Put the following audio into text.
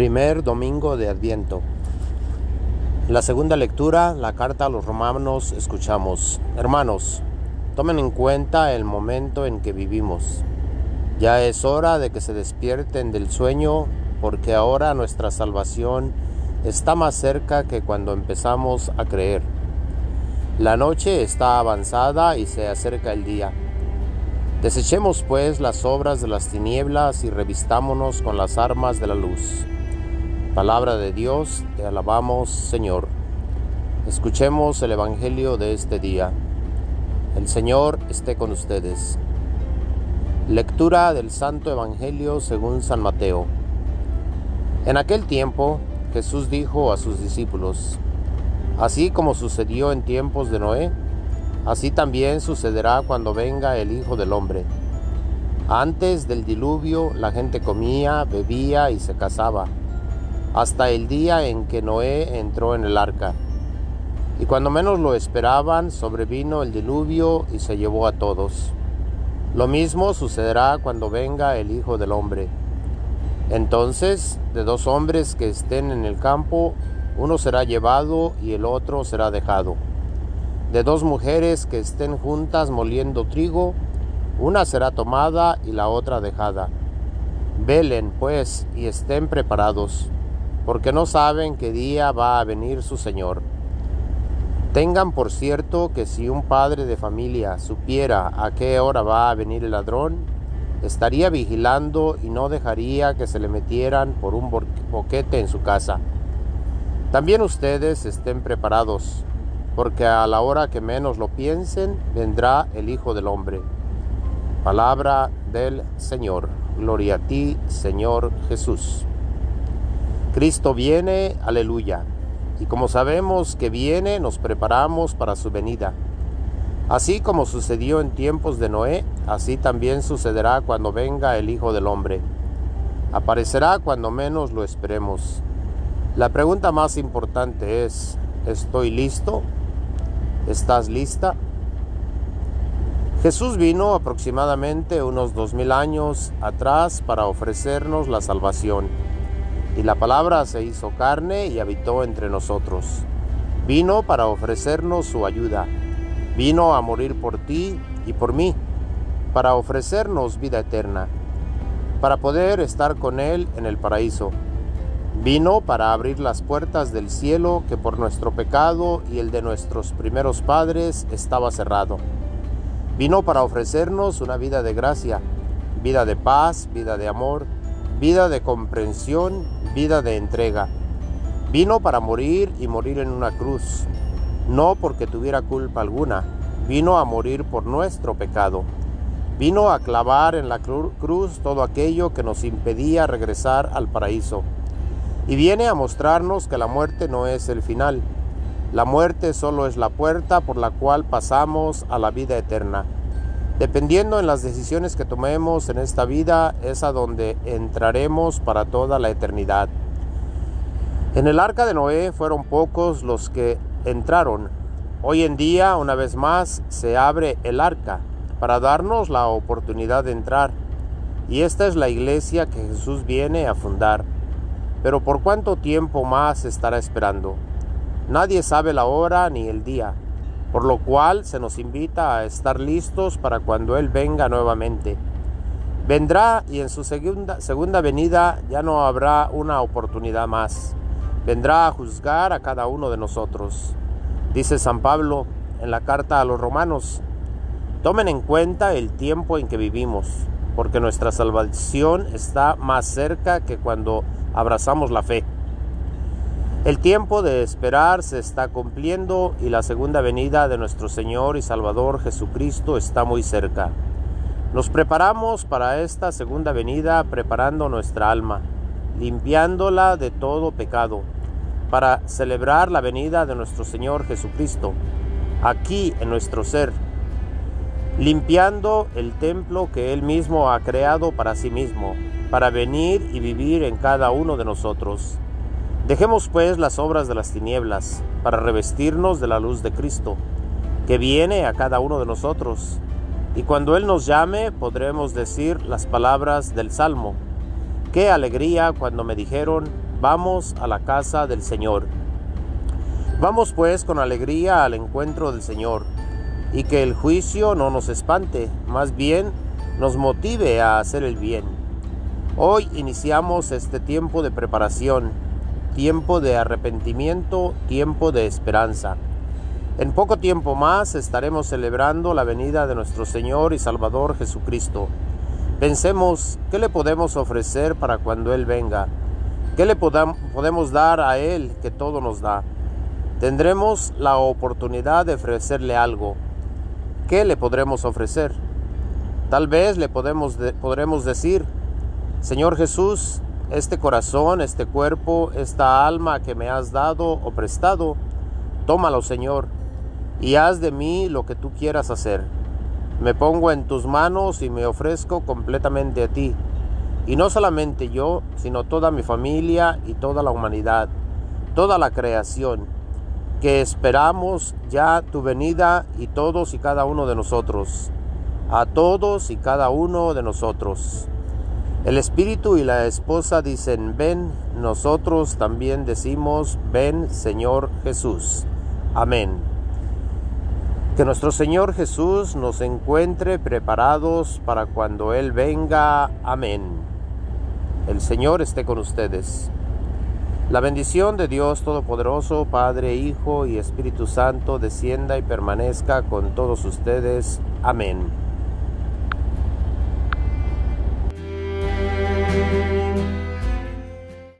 Primer domingo de Adviento. En la segunda lectura, la carta a los romanos, escuchamos, hermanos, tomen en cuenta el momento en que vivimos. Ya es hora de que se despierten del sueño, porque ahora nuestra salvación está más cerca que cuando empezamos a creer. La noche está avanzada y se acerca el día. Desechemos pues las obras de las tinieblas y revistámonos con las armas de la luz. Palabra de Dios, te alabamos Señor. Escuchemos el Evangelio de este día. El Señor esté con ustedes. Lectura del Santo Evangelio según San Mateo. En aquel tiempo Jesús dijo a sus discípulos, Así como sucedió en tiempos de Noé, Así también sucederá cuando venga el Hijo del Hombre. Antes del diluvio la gente comía, bebía y se casaba, hasta el día en que Noé entró en el arca. Y cuando menos lo esperaban, sobrevino el diluvio y se llevó a todos. Lo mismo sucederá cuando venga el Hijo del Hombre. Entonces, de dos hombres que estén en el campo, uno será llevado y el otro será dejado de dos mujeres que estén juntas moliendo trigo, una será tomada y la otra dejada. Velen, pues, y estén preparados, porque no saben qué día va a venir su Señor. Tengan por cierto que si un padre de familia supiera a qué hora va a venir el ladrón, estaría vigilando y no dejaría que se le metieran por un boquete en su casa. También ustedes estén preparados, porque a la hora que menos lo piensen, vendrá el Hijo del Hombre. Palabra del Señor. Gloria a ti, Señor Jesús. Cristo viene, aleluya. Y como sabemos que viene, nos preparamos para su venida. Así como sucedió en tiempos de Noé, así también sucederá cuando venga el Hijo del Hombre. Aparecerá cuando menos lo esperemos. La pregunta más importante es, ¿estoy listo? ¿Estás lista? Jesús vino aproximadamente unos dos mil años atrás para ofrecernos la salvación. Y la palabra se hizo carne y habitó entre nosotros. Vino para ofrecernos su ayuda. Vino a morir por ti y por mí, para ofrecernos vida eterna, para poder estar con Él en el paraíso. Vino para abrir las puertas del cielo que por nuestro pecado y el de nuestros primeros padres estaba cerrado. Vino para ofrecernos una vida de gracia, vida de paz, vida de amor, vida de comprensión, vida de entrega. Vino para morir y morir en una cruz, no porque tuviera culpa alguna, vino a morir por nuestro pecado. Vino a clavar en la cruz todo aquello que nos impedía regresar al paraíso y viene a mostrarnos que la muerte no es el final. La muerte solo es la puerta por la cual pasamos a la vida eterna. Dependiendo en las decisiones que tomemos en esta vida, es a donde entraremos para toda la eternidad. En el arca de Noé fueron pocos los que entraron. Hoy en día, una vez más, se abre el arca para darnos la oportunidad de entrar. Y esta es la iglesia que Jesús viene a fundar. Pero ¿por cuánto tiempo más estará esperando? Nadie sabe la hora ni el día, por lo cual se nos invita a estar listos para cuando Él venga nuevamente. Vendrá y en su segunda, segunda venida ya no habrá una oportunidad más. Vendrá a juzgar a cada uno de nosotros. Dice San Pablo en la carta a los romanos, tomen en cuenta el tiempo en que vivimos, porque nuestra salvación está más cerca que cuando abrazamos la fe. El tiempo de esperar se está cumpliendo y la segunda venida de nuestro Señor y Salvador Jesucristo está muy cerca. Nos preparamos para esta segunda venida preparando nuestra alma, limpiándola de todo pecado, para celebrar la venida de nuestro Señor Jesucristo, aquí en nuestro ser, limpiando el templo que Él mismo ha creado para sí mismo, para venir y vivir en cada uno de nosotros. Dejemos pues las obras de las tinieblas para revestirnos de la luz de Cristo, que viene a cada uno de nosotros. Y cuando Él nos llame podremos decir las palabras del Salmo. Qué alegría cuando me dijeron, vamos a la casa del Señor. Vamos pues con alegría al encuentro del Señor, y que el juicio no nos espante, más bien nos motive a hacer el bien. Hoy iniciamos este tiempo de preparación, tiempo de arrepentimiento, tiempo de esperanza. En poco tiempo más estaremos celebrando la venida de nuestro Señor y Salvador Jesucristo. Pensemos qué le podemos ofrecer para cuando Él venga, qué le podemos dar a Él que todo nos da. Tendremos la oportunidad de ofrecerle algo. ¿Qué le podremos ofrecer? Tal vez le podemos podremos decir, Señor Jesús, este corazón, este cuerpo, esta alma que me has dado o prestado, tómalo, Señor, y haz de mí lo que tú quieras hacer. Me pongo en tus manos y me ofrezco completamente a ti. Y no solamente yo, sino toda mi familia y toda la humanidad, toda la creación que esperamos ya tu venida y todos y cada uno de nosotros, a todos y cada uno de nosotros. El espíritu y la esposa dicen, ven, nosotros también decimos, ven Señor Jesús. Amén. Que nuestro Señor Jesús nos encuentre preparados para cuando Él venga. Amén. El Señor esté con ustedes. La bendición de Dios Todopoderoso, Padre, Hijo y Espíritu Santo, descienda y permanezca con todos ustedes. Amén.